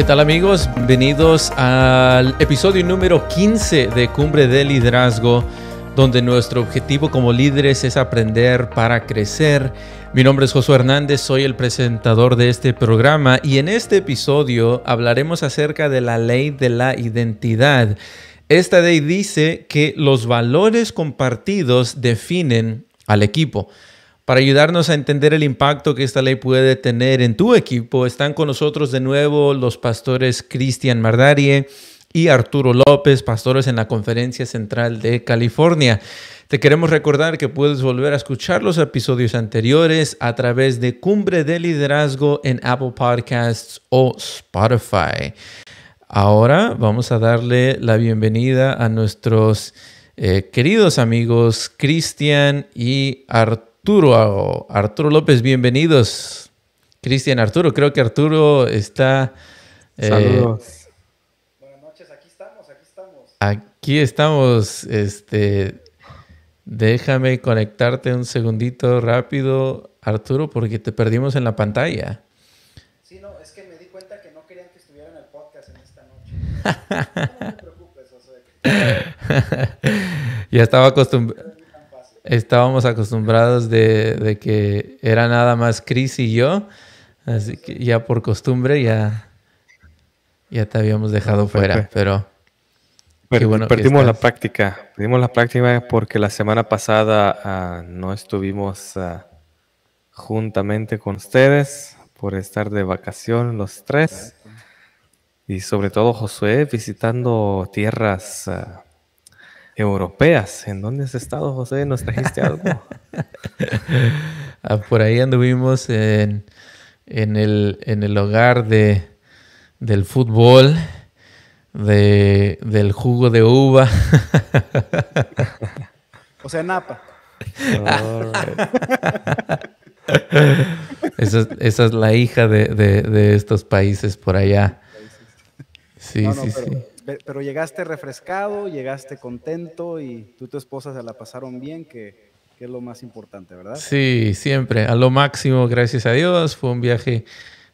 ¿Qué tal amigos? Bienvenidos al episodio número 15 de Cumbre de Liderazgo, donde nuestro objetivo como líderes es aprender para crecer. Mi nombre es Josué Hernández, soy el presentador de este programa y en este episodio hablaremos acerca de la ley de la identidad. Esta ley dice que los valores compartidos definen al equipo. Para ayudarnos a entender el impacto que esta ley puede tener en tu equipo, están con nosotros de nuevo los pastores Cristian Mardarie y Arturo López, pastores en la Conferencia Central de California. Te queremos recordar que puedes volver a escuchar los episodios anteriores a través de Cumbre de Liderazgo en Apple Podcasts o Spotify. Ahora vamos a darle la bienvenida a nuestros eh, queridos amigos Cristian y Arturo. Arturo. Arturo López, bienvenidos. Cristian Arturo, creo que Arturo está... Eh, Saludos. Buenas noches, aquí estamos, aquí estamos. Aquí estamos, este... Déjame conectarte un segundito rápido, Arturo, porque te perdimos en la pantalla. Sí, no, es que me di cuenta que no querían que estuviera en el podcast en esta noche. no te preocupes, José. ya estaba acostumbrado estábamos acostumbrados de, que era nada más Chris y yo, así que ya por costumbre ya, ya te habíamos dejado fuera, pero... perdimos la práctica, perdimos la práctica porque la semana pasada ah, no estuvimos uh, juntamente con ustedes por estar de vacación los tres y sobre todo Josué visitando tierras uh, europeas. ¿En dónde has estado, José? ¿Nos trajiste algo? Ah, por ahí anduvimos en, el, en el hogar de, del fútbol, de, del jugo de uva. o sea, Napa. esa, es la hija de, estos países por allá. Sí, sí, sí pero llegaste refrescado, llegaste contento y tú y tu esposa se la pasaron bien, que, es lo más importante, ¿verdad? Sí, siempre, a lo máximo, gracias a Dios. Fue un viaje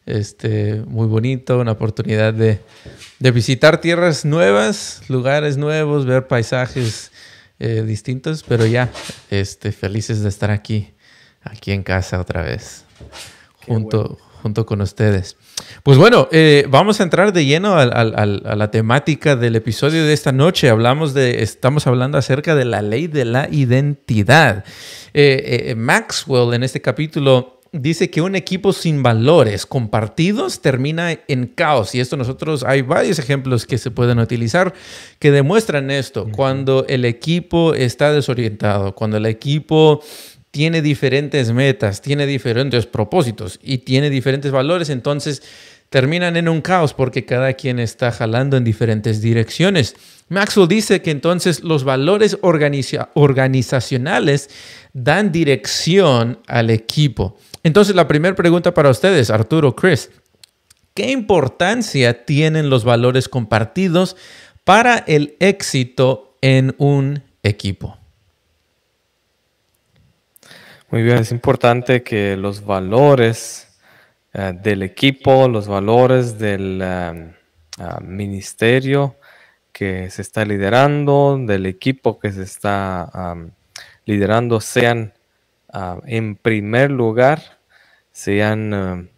este, muy bonito, una oportunidad de, visitar tierras nuevas, lugares nuevos, ver paisajes eh, distintos, pero ya este, felices de estar aquí, aquí en casa otra vez, junto, junto con ustedes. Pues bueno, eh, vamos a entrar de lleno a, la temática del episodio de esta noche. Hablamos de, estamos hablando acerca de la ley de la identidad. Eh, eh, Maxwell en este capítulo dice que un equipo sin valores compartidos termina en caos. Y esto nosotros, hay varios ejemplos que se pueden utilizar que demuestran esto. Cuando el equipo está desorientado, cuando el equipo tiene diferentes metas, tiene diferentes propósitos y tiene diferentes valores, entonces terminan en un caos porque cada quien está jalando en diferentes direcciones. Maxwell dice que entonces los valores organizacionales dan dirección al equipo. Entonces la primera pregunta para ustedes, Arturo, Chris, ¿qué importancia tienen los valores compartidos para el éxito en un equipo? Muy bien, es importante que los valores eh, del equipo, los valores del eh, ah, ministerio que se está liderando, del equipo que se está liderando, sean en primer lugar, sean eh,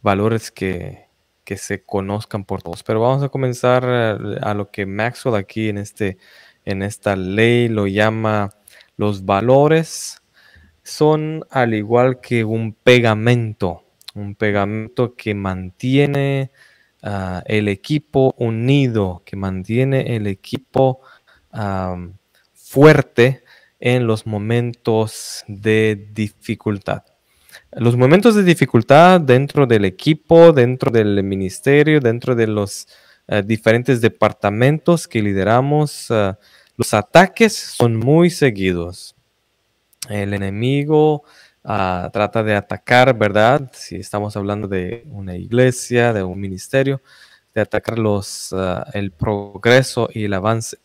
valores que, que, se conozcan por todos. Pero vamos a comenzar a lo que Maxwell aquí en, este, en esta ley lo llama los valores son al igual que un pegamento, un pegamento que mantiene ah, el equipo unido, que mantiene el equipo fuerte en los momentos de dificultad. Los momentos de dificultad dentro del equipo, dentro del ministerio, dentro de los ah, diferentes departamentos que lideramos, ah, los ataques son muy seguidos. El enemigo ah, trata de atacar, ¿verdad? Si estamos hablando de una iglesia, de un ministerio, de atacar los, ah, el progreso y el avance.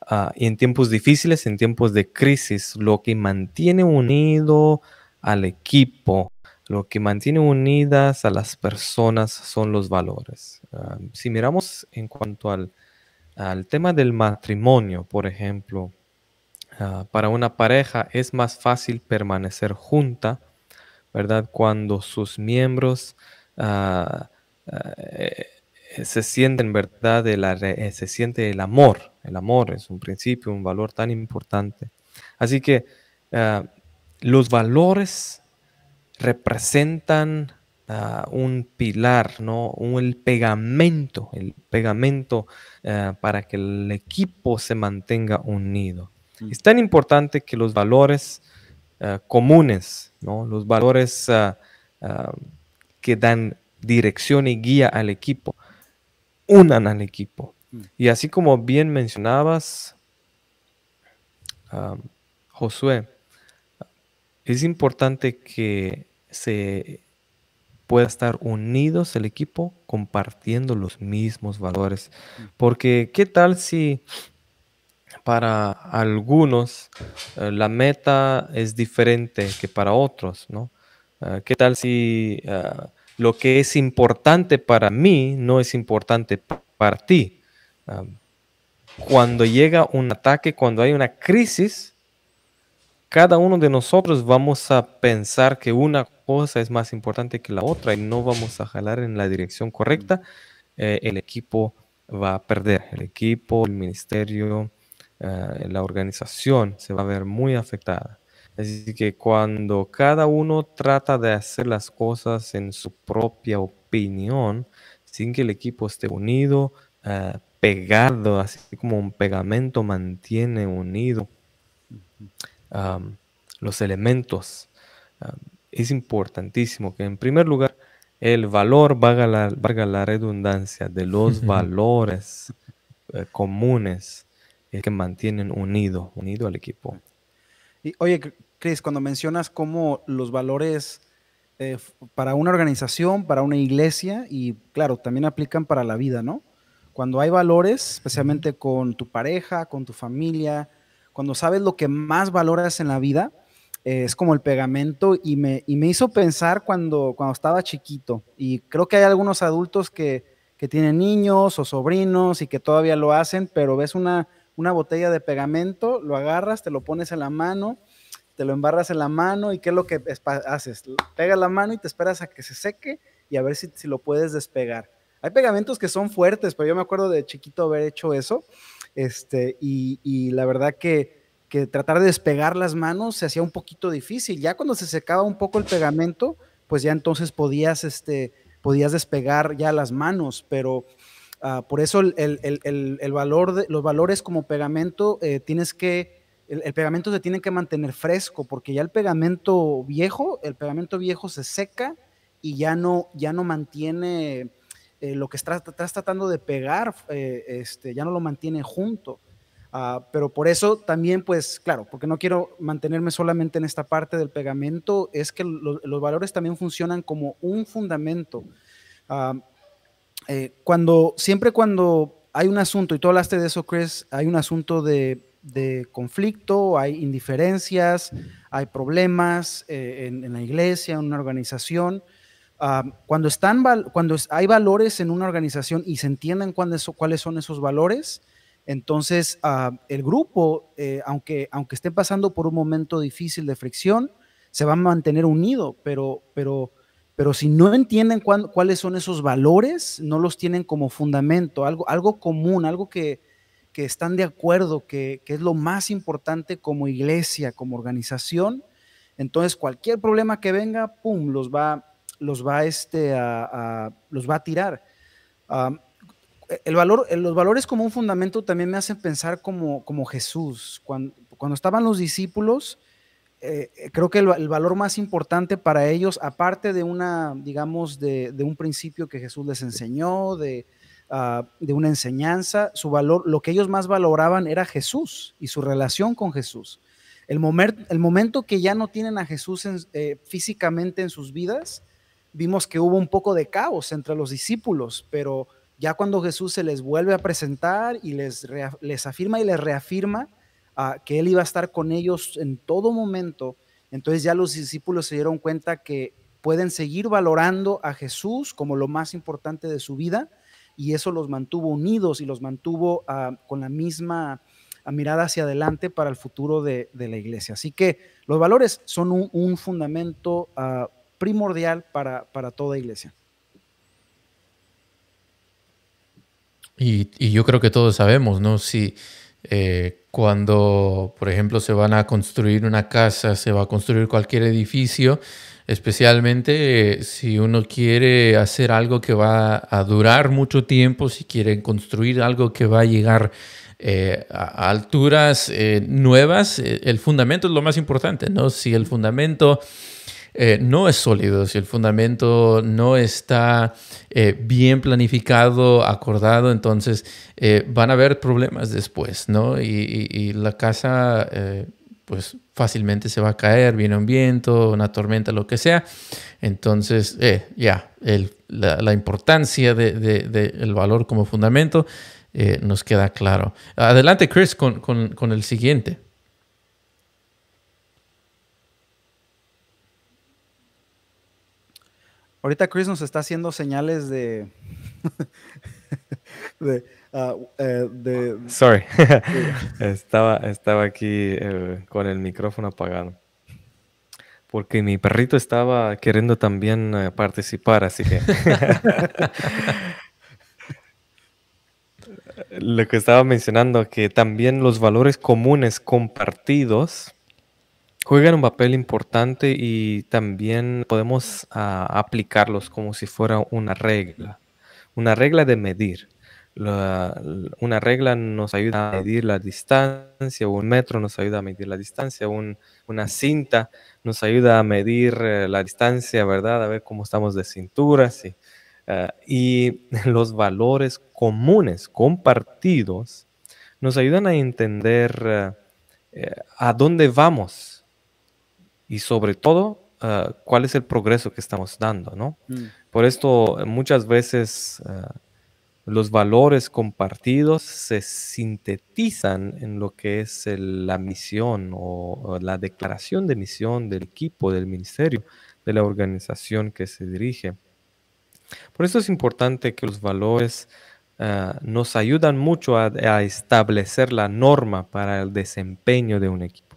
Ah, y en tiempos difíciles, en tiempos de crisis, lo que mantiene unido al equipo Lo que mantiene unidas a las personas son los valores. Si miramos en cuanto al, al, tema del matrimonio, por ejemplo, ah, para una pareja es más fácil permanecer junta, ¿verdad? Cuando sus miembros uh, eh, se sienten, ¿verdad? De la, eh, se siente el amor. El amor es un principio, un valor tan importante. Así que los valores representan ah, un pilar, ¿no? Un, el pegamento, el pegamento ah, para que el equipo se mantenga unido. Es tan importante que los valores ah, comunes, ¿no? Los valores que dan dirección y guía al equipo, unan al equipo. Mm. Y así como bien mencionabas, Josué, es importante que se pueda estar unidos el equipo compartiendo los mismos valores. Mm. Porque ¿qué tal si para algunos eh, la meta es diferente que para otros? ¿no? Eh, ¿Qué tal si eh, lo que es importante para mí no es importante para ti? cuando llega un ataque, cuando hay una crisis, cada uno de nosotros vamos a pensar que una cosa es más importante que la otra y no vamos a jalar en la dirección correcta, eh, el equipo va a perder. El equipo, el ministerio, eh, la organización se va a ver muy afectada. Así que cuando cada uno trata de hacer las cosas en su propia opinión, sin que el equipo esté unido, eh, pegado, así como un pegamento mantiene unido los elementos. es importantísimo que en primer lugar el valor, valga la, la redundancia, de los valores eh, comunes que mantienen unido, unido al equipo. Y, oye, Chris, cuando mencionas cómo los valores eh, para una organización, para una iglesia, y claro, también aplican para la vida, ¿no? Cuando hay valores, especialmente con tu pareja, con tu familia, cuando sabes lo que más valoras en la vida, eh, es como el pegamento y me, y me hizo pensar cuando, cuando estaba chiquito. Y creo que hay algunos adultos que, que tienen niños o sobrinos y que todavía lo hacen, pero ves una, una botella de pegamento, lo agarras, te lo pones en la mano, te lo embarras en la mano y ¿qué es lo que haces? Pegas la mano y te esperas a que se seque y a ver si, si lo puedes despegar. Hay pegamentos que son fuertes, pero yo me acuerdo de chiquito haber hecho eso este, y, la verdad que, tratar de despegar las manos se hacía un poquito difícil. Ya cuando se secaba un poco el pegamento, pues ya entonces podías, este, podías despegar ya las manos, pero ah, por eso el, valor de, los valores como pegamento eh, tienes que, el, pegamento se tiene que mantener fresco, porque ya el pegamento viejo, el pegamento viejo se seca y ya no, ya no mantiene eh, lo que estás, tratando de pegar eh, este, ya no lo mantiene junto. Ah, pero por eso también, pues claro, porque no quiero mantenerme solamente en esta parte del pegamento, es que los valores también funcionan como un fundamento. Ah, eh, cuando, siempre cuando hay un asunto, y tú hablaste de eso, Chris, hay un asunto de, conflicto, hay indiferencias, hay problemas en, en, la iglesia, en una organización, Ah, cuando, están, cuando hay valores en una organización y se entienden cuáles, cuáles son esos valores, entonces ah, el grupo, eh, aunque, aunque esté pasando por un momento difícil de fricción, se va a mantener unido, pero, pero, pero si no entienden cuáles son esos valores, no los tienen como fundamento, algo, algo común, algo que, que están de acuerdo, que, que es lo más importante como iglesia, como organización, entonces cualquier problema que venga, pum, los va, los va, este, a, los va a tirar. el valor, los valores como un fundamento también me hacen pensar como, como Jesús. Cuando, cuando estaban los discípulos, eh, creo que el, valor más importante para ellos, aparte de una, digamos, de, un principio que Jesús les enseñó, de, ah, de, una enseñanza, su valor, lo que ellos más valoraban era Jesús y su relación con Jesús. El, el momento que ya no tienen a Jesús eh, físicamente en sus vidas, vimos que hubo un poco de caos entre los discípulos, pero ya cuando Jesús se les vuelve a presentar y les, les afirma y les reafirma que Él iba a estar con ellos en todo momento, entonces ya los discípulos se dieron cuenta que, pueden seguir valorando a Jesús como lo más importante de su vida y eso los mantuvo unidos y los mantuvo ah, con la misma ah, mirada hacia adelante para el futuro de, la iglesia. Así que los valores son un, fundamento ah, primordial para, toda iglesia. Y, yo creo que todos sabemos, ¿no? Si eh, cuando, por ejemplo, se van a construir una casa, se va a construir cualquier edificio, especialmente eh, si uno quiere hacer algo que va a durar mucho tiempo, si quieren construir algo que va a llegar eh, a alturas nuevas, el fundamento es lo más importante, ¿no? Si el fundamento eh, no es sólido, si el fundamento no está eh, bien planificado, acordado, entonces eh, van a haber problemas después, ¿no? Y, la casa, pues fácilmente se va a caer, viene un viento, una tormenta, lo que sea. Entonces, ya, la, importancia del valor como fundamento nos queda claro. Adelante, Chris, con el siguiente. Ahorita Chris nos está haciendo señales de. Eh, de, Sorry. estaba, estaba aquí eh, con el micrófono apagado. Porque mi perrito estaba queriendo también eh, participar, así que. Lo que estaba mencionando, que también los valores comunes compartidos juegan un papel importante y también podemos ah, aplicarlos como si fuera una regla, una regla de medir. una regla nos ayuda a medir la distancia, un metro nos ayuda a medir la distancia, una cinta nos ayuda a medir eh, la distancia, ¿verdad? A ver cómo estamos de cintura, sí. Ah, y los valores comunes, compartidos, nos ayudan a entender eh, a dónde vamos y sobre todo ah, cuál es el progreso que estamos dando, ¿no? Mm. Por esto muchas veces ah, los valores compartidos se sintetizan en lo que es la misión o, la declaración de misión del equipo, del ministerio, de la organización que se dirige. Por eso es importante que los valores ah, nos ayudan mucho a establecer la norma para el desempeño de un equipo.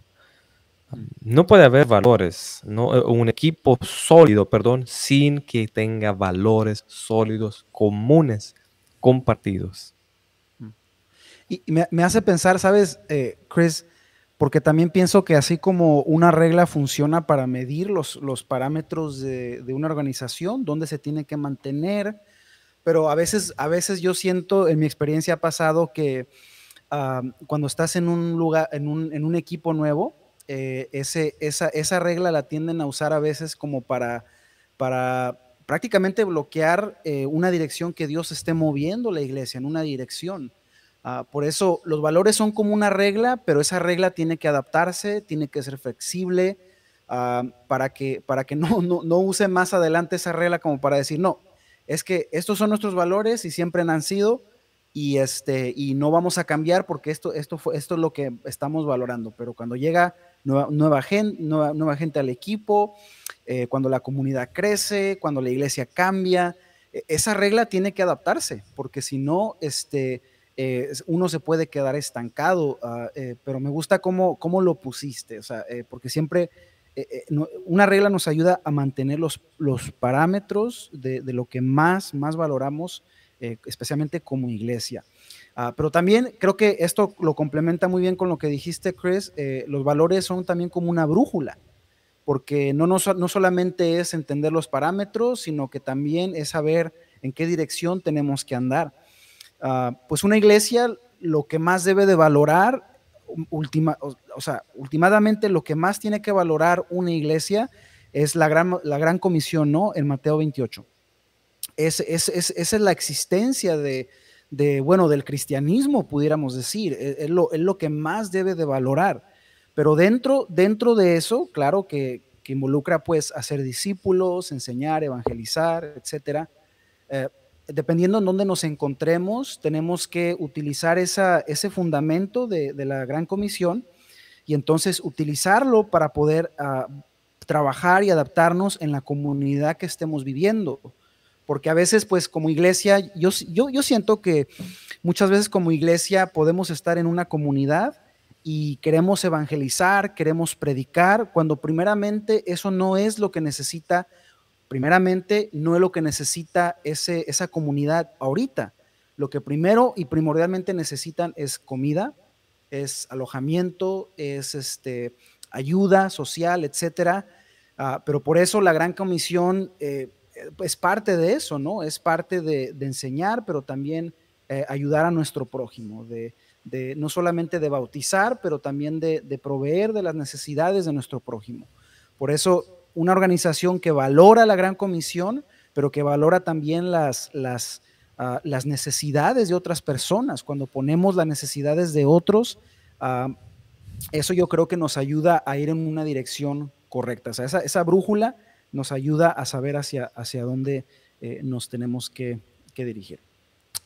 No puede haber valores, ¿no? Eh, un equipo sólido, perdón, sin que tenga valores sólidos, comunes, compartidos. Y me, hace pensar, ¿sabes, eh, Chris? Porque también pienso que así como una regla funciona para medir los, los parámetros de, una organización, dónde se tiene que mantener, pero a veces, a veces yo siento, en mi experiencia ha pasado que ah, cuando estás en un lugar, en un, en un equipo nuevo, eh, ese, esa, esa, regla la tienden a usar a veces como para, para prácticamente bloquear eh, una dirección que Dios esté moviendo la iglesia en una dirección. Ah, por eso los valores son como una regla, pero esa regla tiene que adaptarse, tiene que ser flexible ah, para que, para que no, no, no, use más adelante esa regla como para decir, no, es que estos son nuestros valores y siempre han sido, y, este, y no vamos a cambiar porque esto, esto, fue, esto es lo que estamos valorando. Pero cuando llega nueva, gente, nueva, gente al equipo, eh, cuando la comunidad crece, cuando la iglesia cambia, e, esa regla tiene que adaptarse, porque si no, este, eh, uno se puede quedar estancado. Ah, eh, pero me gusta cómo, cómo lo pusiste, o sea, porque siempre una regla nos ayuda a mantener los, los parámetros de, de, lo que más, más valoramos especialmente como iglesia. Ah, pero también creo que esto lo complementa muy bien con lo que dijiste, Chris. Eh, los valores son también como una brújula, porque no, no, no, solamente es entender los parámetros, sino que también es saber en qué dirección tenemos que andar. Ah, pues una iglesia lo que más debe de valorar, última, o, sea, últimamente lo que más tiene que valorar una iglesia es la gran, la gran comisión, ¿no? En Mateo 28 es, esa es la existencia de, bueno, del cristianismo, pudiéramos decir, e, es, lo, que más debe de valorar. Pero dentro, dentro de eso, claro que, involucra pues hacer discípulos, enseñar, evangelizar, etcétera. Eh, dependiendo en dónde nos encontremos, tenemos que utilizar esa, ese fundamento de, la gran comisión y entonces utilizarlo para poder ah, trabajar y adaptarnos en la comunidad que estemos viviendo. Porque a veces, pues como iglesia, yo, yo, yo siento que muchas veces como iglesia podemos estar en una comunidad y queremos evangelizar, queremos predicar, cuando primeramente eso no es lo que necesita, primeramente no es lo que necesita ese, esa comunidad ahorita. Lo que primero y primordialmente necesitan es comida, es alojamiento, es este, ayuda social, etcétera. Ah, pero por eso la Gran Comisión eh, es parte de eso, ¿no? Es parte de, enseñar, pero también eh, ayudar a nuestro prójimo, de, no solamente de bautizar, pero también de, proveer de las necesidades de nuestro prójimo. Por eso, una organización que valora la Gran Comisión, pero que valora también las, las, ah, necesidades de otras personas. Cuando ponemos las necesidades de otros, ah, eso yo creo que nos ayuda a ir en una dirección correcta. O sea, esa, brújula nos ayuda a saber hacia, hacia dónde eh, nos tenemos que, dirigir.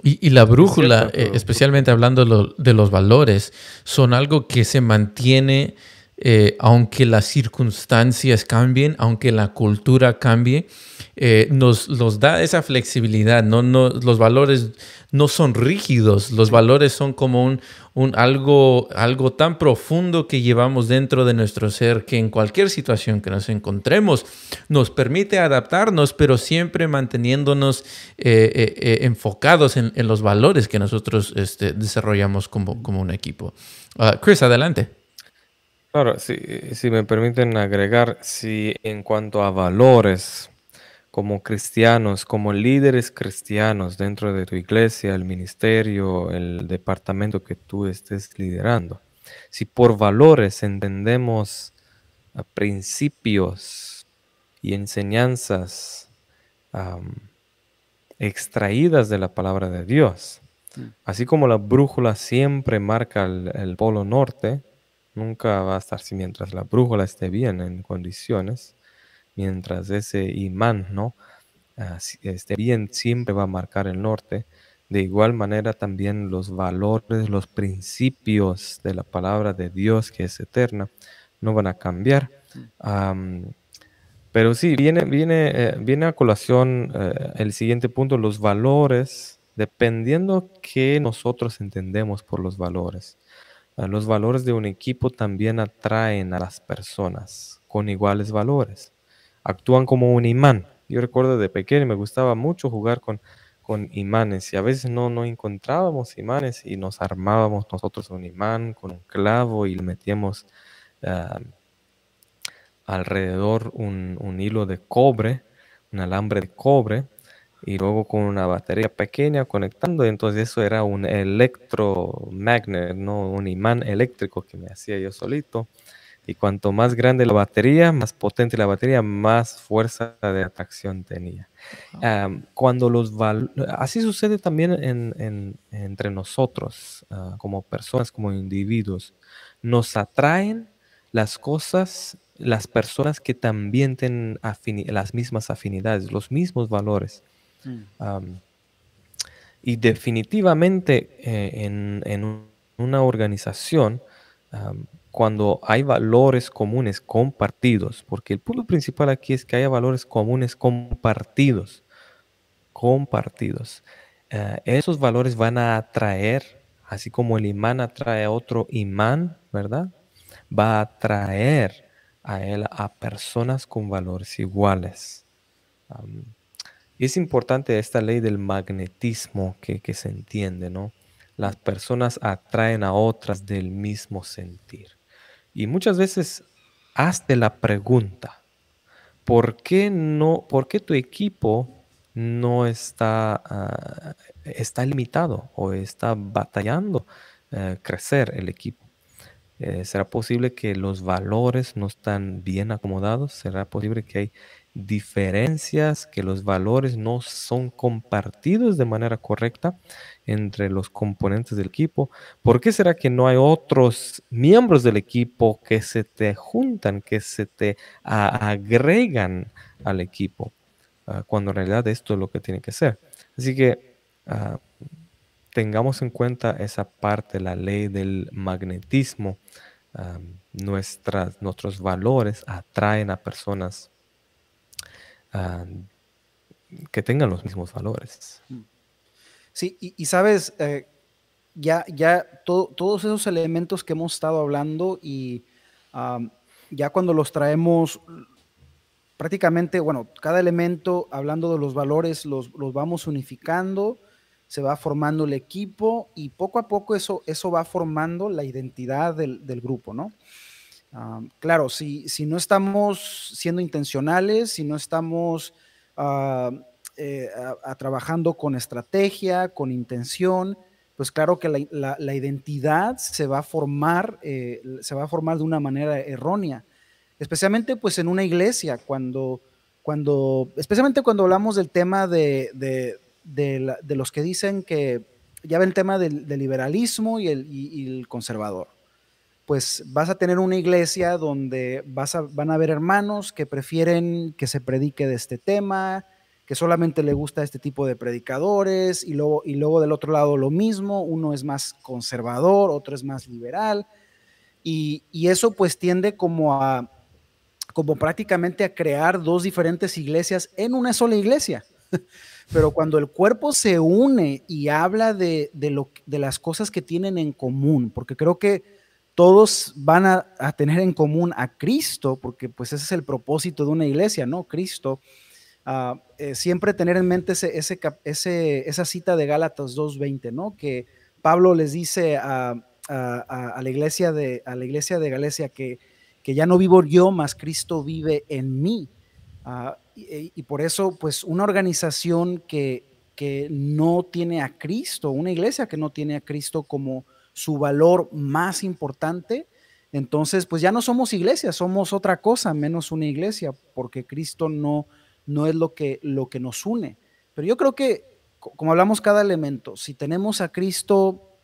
Y, la brújula, eh, especialmente hablando de los valores, son algo que se mantiene eh, aunque las circunstancias cambien, aunque la cultura cambie, eh, nos, da esa flexibilidad. ¿no? No, los valores no son rígidos, los valores son como un, un, algo, algo tan profundo que llevamos dentro de nuestro ser que en cualquier situación que nos encontremos nos permite adaptarnos, pero siempre manteniéndonos eh, enfocados en, los valores que nosotros este, desarrollamos como, como un equipo. Ah, Chris, adelante. Claro, si, si me permiten agregar, si en cuanto a valores, como cristianos, como líderes cristianos dentro de tu iglesia, el ministerio, el departamento que tú estés liderando, si por valores entendemos principios y enseñanzas extraídas de la palabra de Dios, mm. así como la brújula siempre marca el polo norte, Nunca va a estar si mientras la brújula esté bien en condiciones, mientras ese imán no ah, esté bien, siempre va a marcar el norte. De igual manera también los valores, los principios de la palabra de Dios que es eterna, no van a cambiar. pero sí, viene, viene, eh, viene a colación eh, el siguiente punto, los valores, dependiendo qué nosotros entendemos por los valores. Los valores de un equipo también atraen a las personas con iguales valores. Actúan como un imán. Yo recuerdo de pequeño me gustaba mucho jugar con, con imanes y a veces no, no encontrábamos imanes y nos armábamos nosotros un imán con un clavo y le metíamos ah, alrededor un, un hilo de cobre, un alambre de cobre y luego con una batería pequeña conectando, entonces eso era un electromagnet, ¿no? un imán eléctrico que me hacía yo solito. Y cuanto más grande la batería, más potente la batería, más fuerza de atracción tenía. cuando los así sucede también en, entre nosotros, ah, como personas, como individuos. Nos atraen las cosas, las personas que también tienen las mismas afinidades, los mismos valores. Mm. y definitivamente eh, en, una organización, cuando hay valores comunes compartidos, porque el punto principal aquí es que haya valores comunes compartidos, compartidos. Eh, esos valores van a atraer, así como el imán atrae a otro imán, ¿verdad? Va a atraer a él a personas con valores iguales. Es importante esta ley del magnetismo que, se entiende, ¿no? Las personas atraen a otras del mismo sentir. Y muchas veces hazte la pregunta, ¿por qué, no, por qué tu equipo no está, ah, está limitado o está batallando eh, crecer el equipo? Eh, ¿Será posible que los valores no están bien acomodados? ¿Será posible que hay diferencias, que los valores no son compartidos de manera correcta entre los componentes del equipo. ¿Por qué será que no hay otros miembros del equipo que se te juntan, que se te agregan al equipo? Ah, cuando en realidad esto es lo que tiene que ser. Así que ah, tengamos en cuenta esa parte, la ley del magnetismo. nuestras, nuestros valores atraen a personas ah, que tengan los mismos valores. Sí, y, sabes, eh, ya, ya todos esos elementos que hemos estado hablando y ya cuando los traemos prácticamente, bueno, cada elemento, hablando de los valores, los, los, vamos unificando, se va formando el equipo y poco a poco eso, eso va formando la identidad del, del grupo, ¿no? Claro, si, si, no estamos siendo intencionales, si no estamos eh, trabajando con estrategia, con intención, pues claro que la, la, identidad se va a formar, eh, se va a formar de una manera errónea, especialmente pues en una iglesia, cuando, cuando especialmente cuando hablamos del tema de, de, de, los que dicen que ya ven el tema del, liberalismo y el, conservador. Pues vas a tener una iglesia donde vas a, van a haber hermanos que prefieren que se predique de este tema, que solamente le gusta este tipo de predicadores, y luego, y luego del otro lado lo mismo, uno es más conservador, otro es más liberal, y, eso pues tiende como a, como prácticamente a crear dos diferentes iglesias en una sola iglesia. Pero cuando el cuerpo se une y habla de, lo, de las cosas que tienen en común, porque creo que todos van a, tener en común a Cristo, porque pues ese es el propósito de una iglesia, ¿no? Cristo. Ah, eh, siempre tener en mente esa cita de Gálatas 2.20, ¿no? Que Pablo les dice a, la, iglesia de, a la iglesia de Galacia que, que ya no vivo yo, más Cristo vive en mí. Ah, y, por eso, pues, una organización que, que no tiene a Cristo, una iglesia que no tiene a Cristo como su valor más importante, entonces, pues ya no somos iglesia, somos otra cosa menos una iglesia, porque Cristo no, no es lo que, lo que nos une. Pero yo creo que, como hablamos cada elemento, si tenemos a Cristo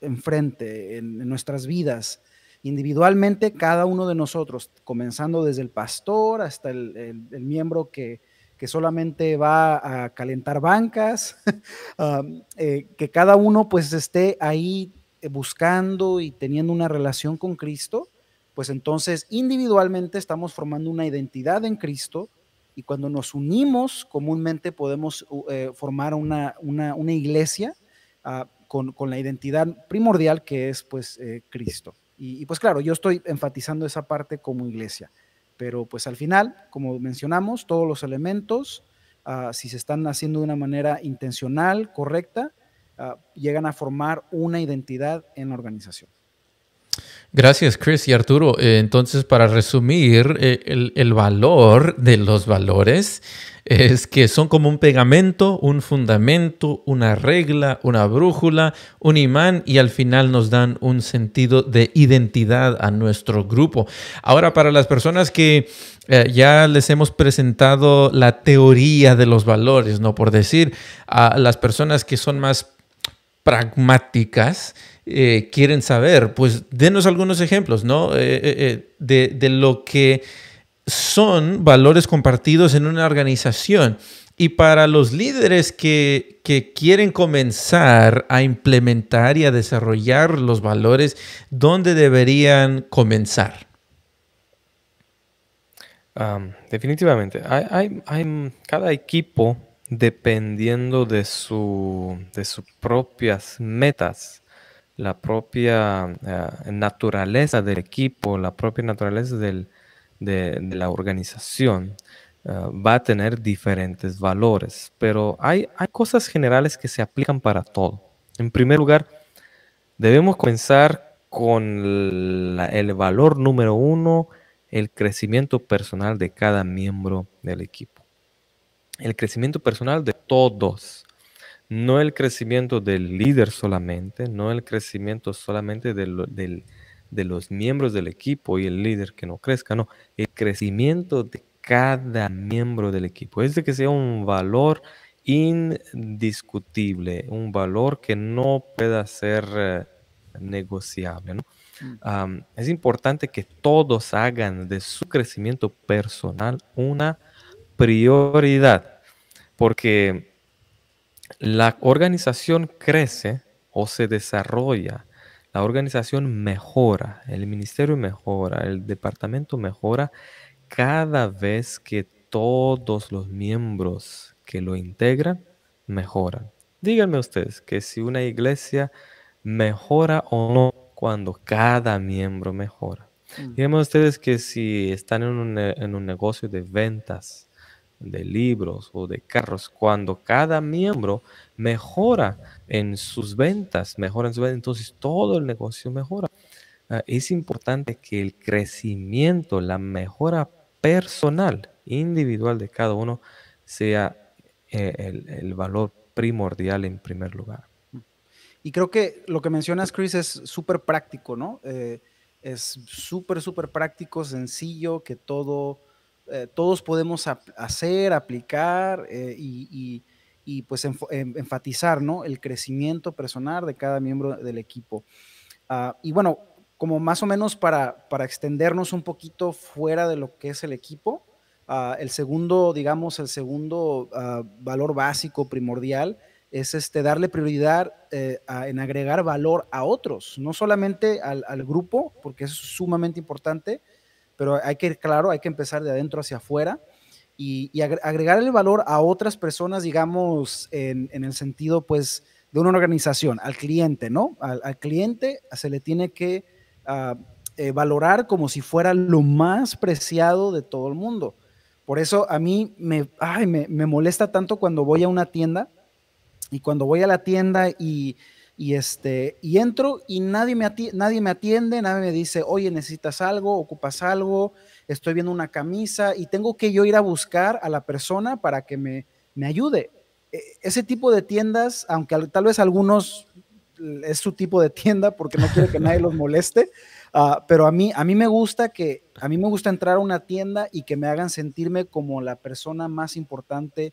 enfrente, en, nuestras vidas, individualmente, cada uno de nosotros, comenzando desde el pastor hasta el, miembro que, solamente va a calentar bancas, um, eh, que cada uno pues esté ahí buscando y teniendo una relación con Cristo, pues entonces individualmente estamos formando una identidad en Cristo y cuando nos unimos comúnmente podemos eh, formar una, una, iglesia ah, con, con, la identidad primordial que es pues eh, Cristo. Y, pues claro, yo estoy enfatizando esa parte como iglesia, pero pues al final, como mencionamos, todos los elementos, ah, si se están haciendo de una manera intencional, correcta, ah, llegan a formar una identidad en la organización. Gracias, Chris y Arturo. Eh, entonces, para resumir, eh, el, valor de los valores es que son como un pegamento, un fundamento, una regla, una brújula, un imán y al final nos dan un sentido de identidad a nuestro grupo. Ahora, para las personas que eh, ya les hemos presentado la teoría de los valores, ¿no? Por decir, a las personas que son más pragmáticas, eh, quieren saber, pues denos algunos ejemplos, ¿no? Eh, eh, de, lo que son valores compartidos en una organización. Y para los líderes que, quieren comenzar a implementar y a desarrollar los valores, ¿dónde deberían comenzar? definitivamente. Hay, cada equipo, dependiendo de, su, de sus propias metas, la propia eh, naturaleza del equipo, la propia naturaleza de, la organización eh, va a tener diferentes valores, pero hay, hay cosas generales que se aplican para todo. En primer lugar, debemos comenzar con el valor número uno, el crecimiento personal de cada miembro del equipo. El crecimiento personal de todos no el crecimiento del líder solamente, no el crecimiento solamente de, los miembros del equipo y el líder que no crezca, no, el crecimiento de cada miembro del equipo. Es de que sea un valor indiscutible, un valor que no pueda ser eh, negociable. Mm. es importante que todos hagan de su crecimiento personal una prioridad, porque la organización crece o se desarrolla, la organización mejora, el ministerio mejora, el departamento mejora cada vez que todos los miembros que lo integran mejoran. Díganme ustedes que si una iglesia mejora o no cuando cada miembro mejora. Mm. Díganme ustedes que si están en un, en un negocio de ventas, de libros o de carros, cuando cada miembro mejora en sus ventas, mejora en su ventas, entonces todo el negocio mejora. Ah, es importante que el crecimiento, la mejora personal, individual de cada uno, sea eh, el, valor primordial en primer lugar. Y creo que lo que mencionas, Chris, es súper práctico, ¿no? Eh, es súper, súper práctico, sencillo, que todo eh, todos podemos hacer, aplicar eh, y, pues em, enfatizar ¿no? el crecimiento personal de cada miembro del equipo. Ah, y bueno, como más o menos para, para, extendernos un poquito fuera de lo que es el equipo, ah, el segundo, digamos, el segundo ah, valor básico, primordial, es este, darle prioridad eh, en agregar valor a otros, no solamente al, al, grupo, porque es sumamente importante, pero hay que claro, hay que empezar de adentro hacia afuera y, y agregar el valor a otras personas, digamos, en, el sentido, pues, de una organización, al cliente, ¿no? Al, cliente se le tiene que ah, eh, valorar como si fuera lo más preciado de todo el mundo. Por eso a mí me, me, me molesta tanto cuando voy a una tienda y cuando voy a la tienda y y, este, y entro y nadie me, atiende, nadie me atiende, nadie me dice, oye, necesitas algo, ocupas algo, estoy viendo una camisa y tengo que yo ir a buscar a la persona para que me, me ayude. E, ese tipo de tiendas, aunque tal vez algunos es su tipo de tienda porque no quiere que nadie los moleste, uh, pero a mí, a mí me gusta que, a mí me gusta entrar a una tienda y que me hagan sentirme como la persona más importante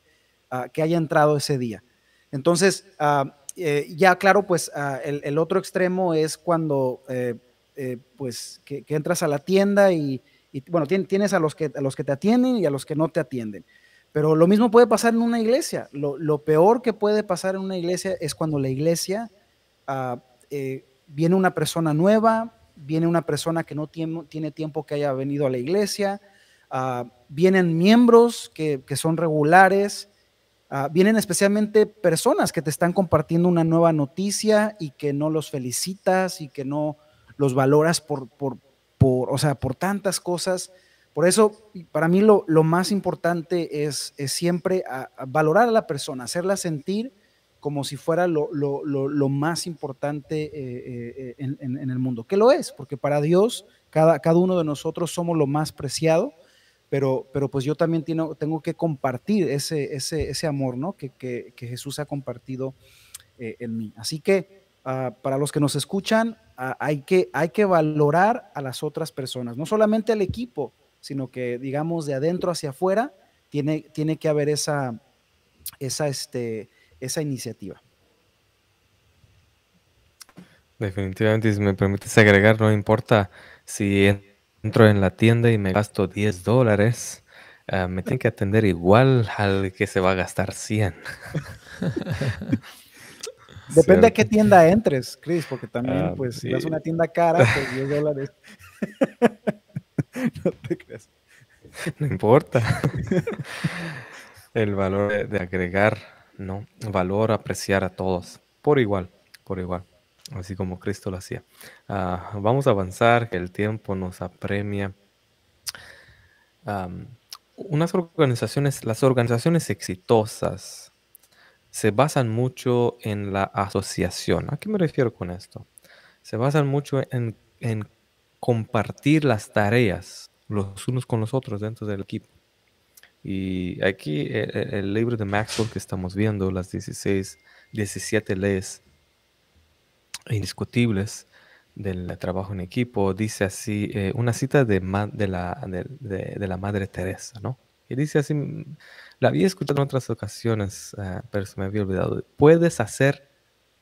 uh, que haya entrado ese día. Entonces, uh, eh, ya claro, pues ah, el, otro extremo es cuando eh, eh, pues que, entras a la tienda y, bueno, tienes a los, que, a los que te atienden y a los que no te atienden. Pero lo mismo puede pasar en una iglesia. Lo, peor que puede pasar en una iglesia es cuando la iglesia ah, viene una persona nueva, viene una persona que no tiene, tiene tiempo que haya venido a la iglesia, ah, vienen miembros que, que son regulares, Ah, vienen especialmente personas que te están compartiendo una nueva noticia y que no los felicitas y que no los valoras por, por, por o sea, por tantas cosas. Por eso, para mí lo, lo más importante es, es siempre valorar a la persona, hacerla sentir como si fuera lo, lo, lo más importante eh, eh, en, en, el mundo, que lo es, porque para Dios cada, cada uno de nosotros somos lo más preciado pero, pero pues yo también tengo, tengo que compartir ese, ese, ese amor, ¿no? Que, que, Jesús ha compartido eh, en mí. Así que uh, para los que nos escuchan, uh, hay, que, hay que valorar a las otras personas, no solamente al equipo, sino que digamos de adentro hacia afuera, tiene, tiene que haber esa, esa, este, esa iniciativa. Definitivamente, si me permites agregar, no importa si entro en la tienda y me gasto 10 dólares, ah, me tienen que atender igual al que se va a gastar 100. Depende de qué tienda entres, Chris, porque también, ah, pues, si vas a una tienda cara, pues 10 dólares. no te creas. No importa. El valor de agregar, ¿no? Valor apreciar a todos, por igual, por igual así como Cristo lo hacía. Ah, vamos a avanzar, que el tiempo nos apremia. unas organizaciones, las organizaciones exitosas se basan mucho en la asociación. ¿A qué me refiero con esto? Se basan mucho en, compartir las tareas los unos con los otros dentro del equipo. Y aquí el, el libro de Maxwell que estamos viendo, las 16, 17 leyes indiscutibles del trabajo en equipo, dice así, eh, una cita de, de, la, de, la Madre Teresa, ¿no? Y dice así, la había escuchado en otras ocasiones, eh, pero se me había olvidado, puedes hacer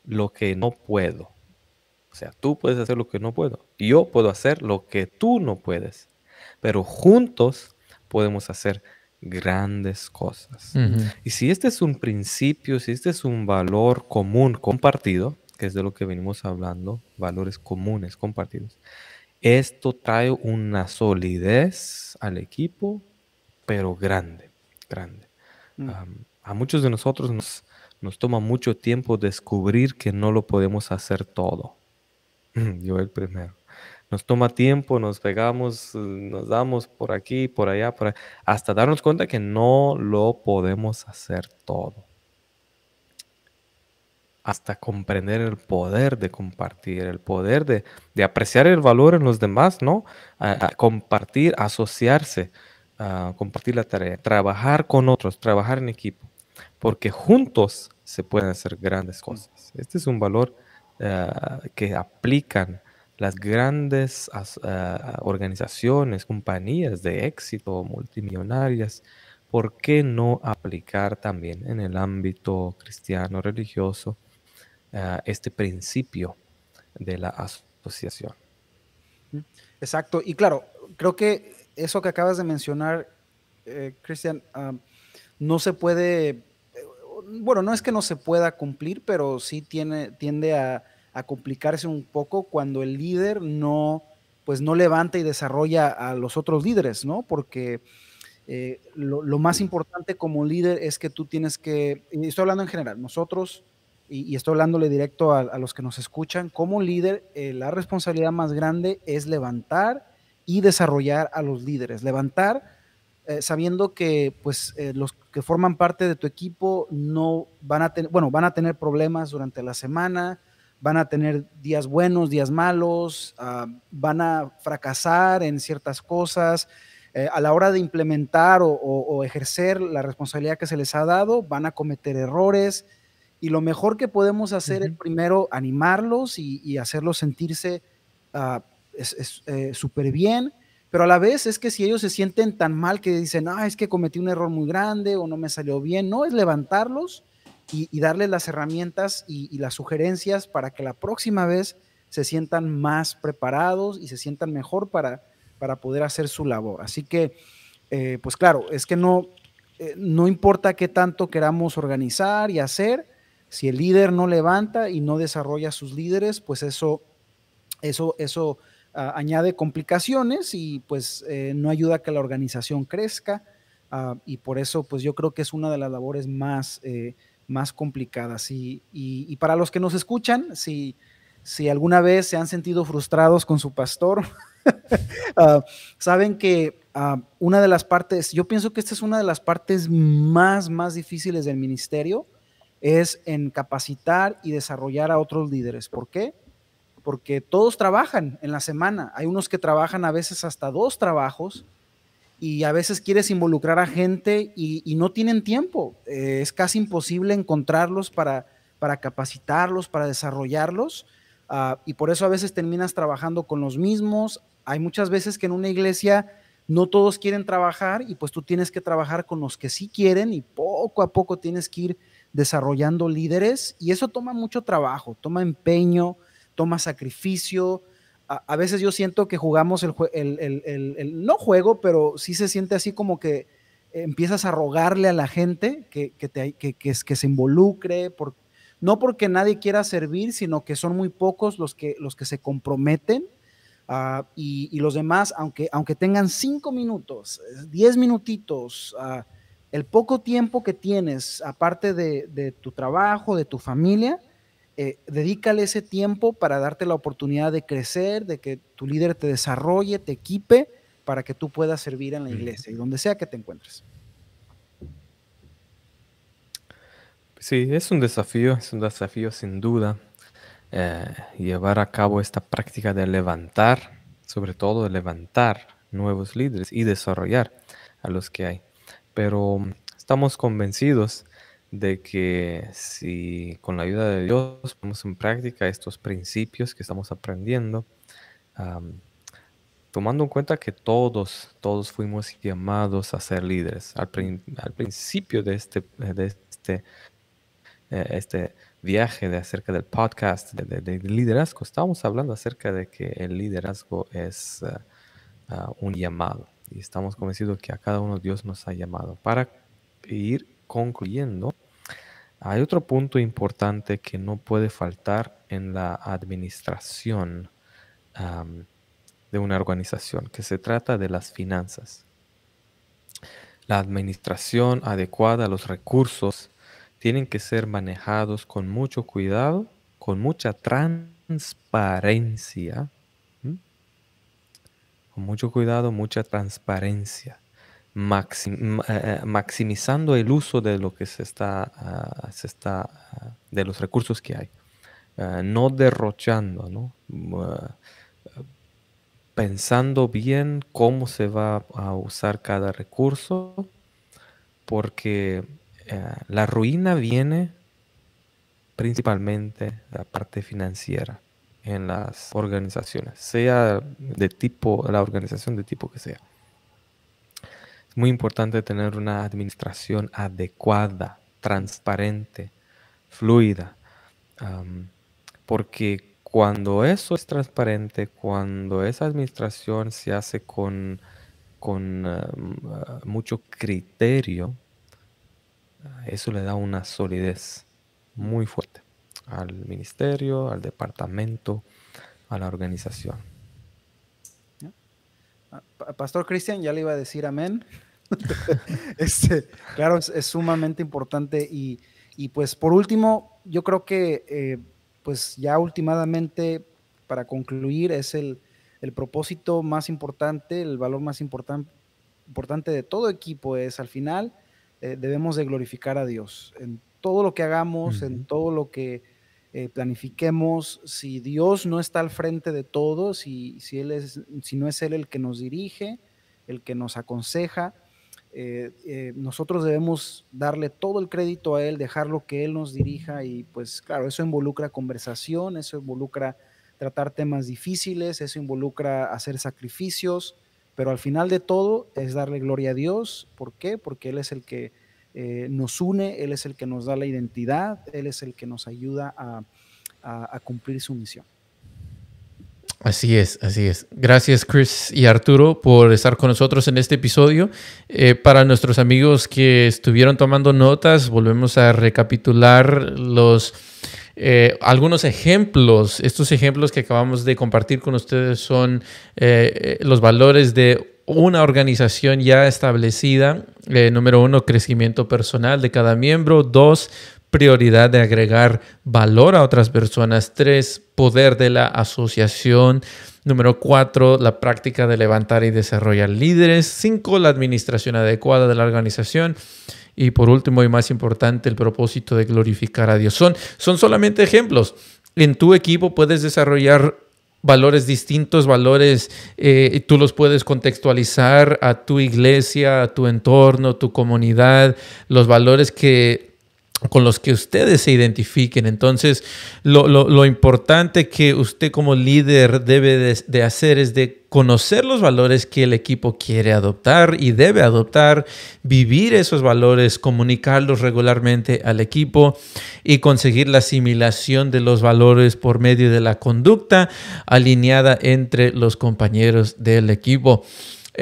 lo que no puedo. O sea, tú puedes hacer lo que no puedo. Yo puedo hacer lo que tú no puedes. Pero juntos podemos hacer grandes cosas. Y si este es un principio, si este es un valor común compartido, que es de lo que venimos hablando, valores comunes, compartidos. Esto trae una solidez al equipo, pero grande, grande. Mm. a muchos de nosotros nos, nos toma mucho tiempo descubrir que no lo podemos hacer todo. Yo el primero. Nos toma tiempo, nos pegamos, nos damos por aquí, por allá, por hasta darnos cuenta que no lo podemos hacer todo. Hasta comprender el poder de compartir, el poder de, apreciar el valor en los demás, ¿no? compartir, asociarse, compartir la tarea, trabajar con otros, trabajar en equipo porque juntos se pueden hacer grandes cosas. Este es un valor eh, que aplican las grandes eh, organizaciones, compañías de éxito, multimillonarias. ¿Por qué no aplicar también en el ámbito cristiano religioso eh, este principio de la asociación? Exacto. Y claro, creo que eso que acabas de mencionar, Cristian, ah, no se puede bueno, no es que no se pueda cumplir, pero sí tiene, tiende a, complicarse un poco cuando el líder no, pues no levanta y desarrolla a los otros líderes, ¿no? Porque eh, lo, más importante como líder es que tú tienes que, y estoy hablando en general, nosotros, y, estoy hablándole directo a, los que nos escuchan, como líder, eh, la responsabilidad más grande es levantar y desarrollar a los líderes. Levantar eh, sabiendo que pues eh, los que forman parte de tu equipo no van a tener, bueno, van a tener problemas durante la semana, van a tener días buenos, días malos, ah, van a fracasar en ciertas cosas. A la hora de implementar o, ejercer la responsabilidad que se les ha dado, van a cometer errores. Y lo mejor que podemos hacer es primero animarlos y, hacerlos sentirse uh, súper bien pero a la vez es que si ellos se sienten tan mal que dicen, ah, es que cometí un error muy grande o no me salió bien, no, es levantarlos y, darles las herramientas y, las sugerencias para que la próxima vez se sientan más preparados y se sientan mejor para, para poder hacer su labor. Así que, eh, pues claro, es que no, eh, no importa qué tanto queramos organizar y hacer, si el líder no levanta y no desarrolla a sus líderes, pues eso, eso, eso añade complicaciones y pues eh, no ayuda a que la organización crezca ah, y por eso pues yo creo que es una de las labores más, eh, más complicadas. Y, y, para los que nos escuchan, si, si alguna vez se han sentido frustrados con su pastor, ah, saben que ah, una de las partes, yo pienso que esta es una de las partes más, más difíciles del ministerio, es en capacitar y desarrollar a otros líderes. ¿Por qué? porque todos trabajan en la semana. Hay unos que trabajan a veces hasta dos trabajos y a veces quieres involucrar a gente y, no tienen tiempo. Eh, es casi imposible encontrarlos para, para capacitarlos, para desarrollarlos. Ah, y por eso a veces terminas trabajando con los mismos. Hay muchas veces que en una iglesia no todos quieren trabajar y pues tú tienes que trabajar con los que sí quieren y poco a poco tienes que ir desarrollando líderes y eso toma mucho trabajo, toma empeño, toma sacrificio. A, veces yo siento que jugamos el, el, no juego, pero sí se siente así como que empiezas a rogarle a la gente que, que, te, que, que, se involucre, por, no porque nadie quiera servir, sino que son muy pocos los que, los que se comprometen. Ah, y, los demás, aunque, aunque tengan cinco minutos, diez minutitos, uh, el poco tiempo que tienes, aparte de, de, tu trabajo, de tu familia, eh, dedícale ese tiempo para darte la oportunidad de crecer, de que tu líder te desarrolle, te equipe para que tú puedas servir en la iglesia y donde sea que te encuentres. Sí, es un desafío, es un desafío sin duda eh, llevar a cabo esta práctica de levantar, sobre todo de levantar nuevos líderes y desarrollar a los que hay. Pero estamos convencidos de que si con la ayuda de Dios ponemos en práctica estos principios que estamos aprendiendo, tomando en cuenta que todos, todos fuimos llamados a ser líderes. Al, principio de este, de este, eh, este viaje de acerca del podcast de, liderazgo, estábamos hablando acerca de que el liderazgo es eh, ah, un llamado. Y estamos convencidos que a cada uno Dios nos ha llamado para ir concluyendo Hay otro punto importante que no puede faltar en la administración de una organización, que se trata de las finanzas. La administración adecuada los recursos tienen que ser manejados con mucho cuidado, con mucha transparencia. Mucho cuidado, mucha transparencia. Eh, eh, maximizando el uso de lo que se está, ah, se está ah, de los recursos que hay. Ah, no derrochando, ¿no? pensando bien cómo se va a usar cada recurso, porque eh, la ruina viene principalmente de la parte financiera en las organizaciones, sea de tipo, la organización de tipo que sea. Es muy importante tener una administración adecuada, transparente, fluida, porque cuando eso es transparente, cuando esa administración se hace con, con mucho criterio, eso le da una solidez muy fuerte al ministerio, al departamento, a la organización. Ah, Pastor Cristian, ya le iba a decir amén. este, claro, es, sumamente importante y, pues por último, yo creo que eh, pues ya últimamente, para concluir, es el, propósito más importante, el valor más importante de todo equipo es al final eh, debemos de glorificar a Dios en todo lo que hagamos, en todo lo que eh, planifiquemos. Si Dios no está al frente de todo, si, si, él es, si no es Él el que nos dirige, el que nos aconseja, eh, nosotros debemos darle todo el crédito a Él, dejarlo que Él nos dirija y pues claro, eso involucra conversación, eso involucra tratar temas difíciles, eso involucra hacer sacrificios, pero al final de todo es darle gloria a Dios. ¿Por qué? Porque Él es el que eh, nos une, Él es el que nos da la identidad, Él es el que nos ayuda a, cumplir su misión. Así es, así es. Gracias Chris y Arturo por estar con nosotros en este episodio. Eh, para nuestros amigos que estuvieron tomando notas, volvemos a recapitular los eh, algunos ejemplos, estos ejemplos que acabamos de compartir con ustedes son los valores de una organización ya establecida. número uno, crecimiento personal de cada miembro. Dos, prioridad de agregar valor a otras personas. Tres, poder de la asociación. Número cuatro, la práctica de levantar y desarrollar líderes. Cinco, la administración adecuada de la organización. Y por último y más importante, el propósito de glorificar a Dios. Son, son solamente ejemplos. En tu equipo puedes desarrollar valores distintos, valores, eh, tú los puedes contextualizar a tu iglesia, a tu entorno, tu comunidad, los valores que con los que ustedes se identifiquen. Entonces, lo, importante que usted como líder debe de, hacer es de conocer los valores que el equipo quiere adoptar y debe adoptar, vivir esos valores, comunicarlos regularmente al equipo y conseguir la asimilación de los valores por medio de la conducta alineada entre los compañeros del equipo.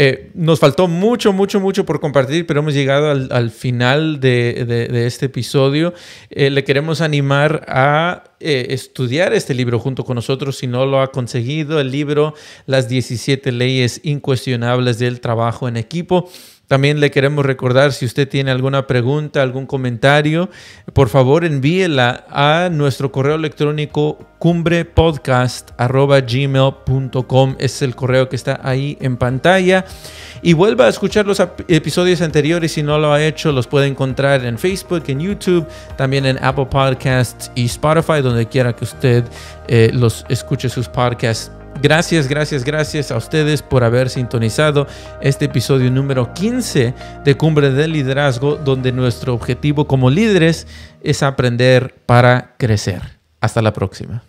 Eh, nos faltó mucho, mucho, mucho por compartir, pero hemos llegado al, final de, este episodio. Eh, le queremos animar a eh, estudiar este libro junto con nosotros si no lo ha conseguido. El libro Las 17 leyes incuestionables del trabajo en equipo. También le queremos recordar, si usted tiene alguna pregunta, algún comentario, por favor envíela a nuestro correo electrónico cumbrepodcast.gmail.com. Es el correo que está ahí en pantalla. Y vuelva a escuchar los episodios anteriores. Si no lo ha hecho, los puede encontrar en Facebook, en YouTube, también en Apple Podcasts y Spotify, donde quiera que usted eh, los escuche sus podcasts. Gracias, gracias, gracias a ustedes por haber sintonizado este episodio número 15 de Cumbre del Liderazgo, donde nuestro objetivo como líderes es aprender para crecer. Hasta la próxima.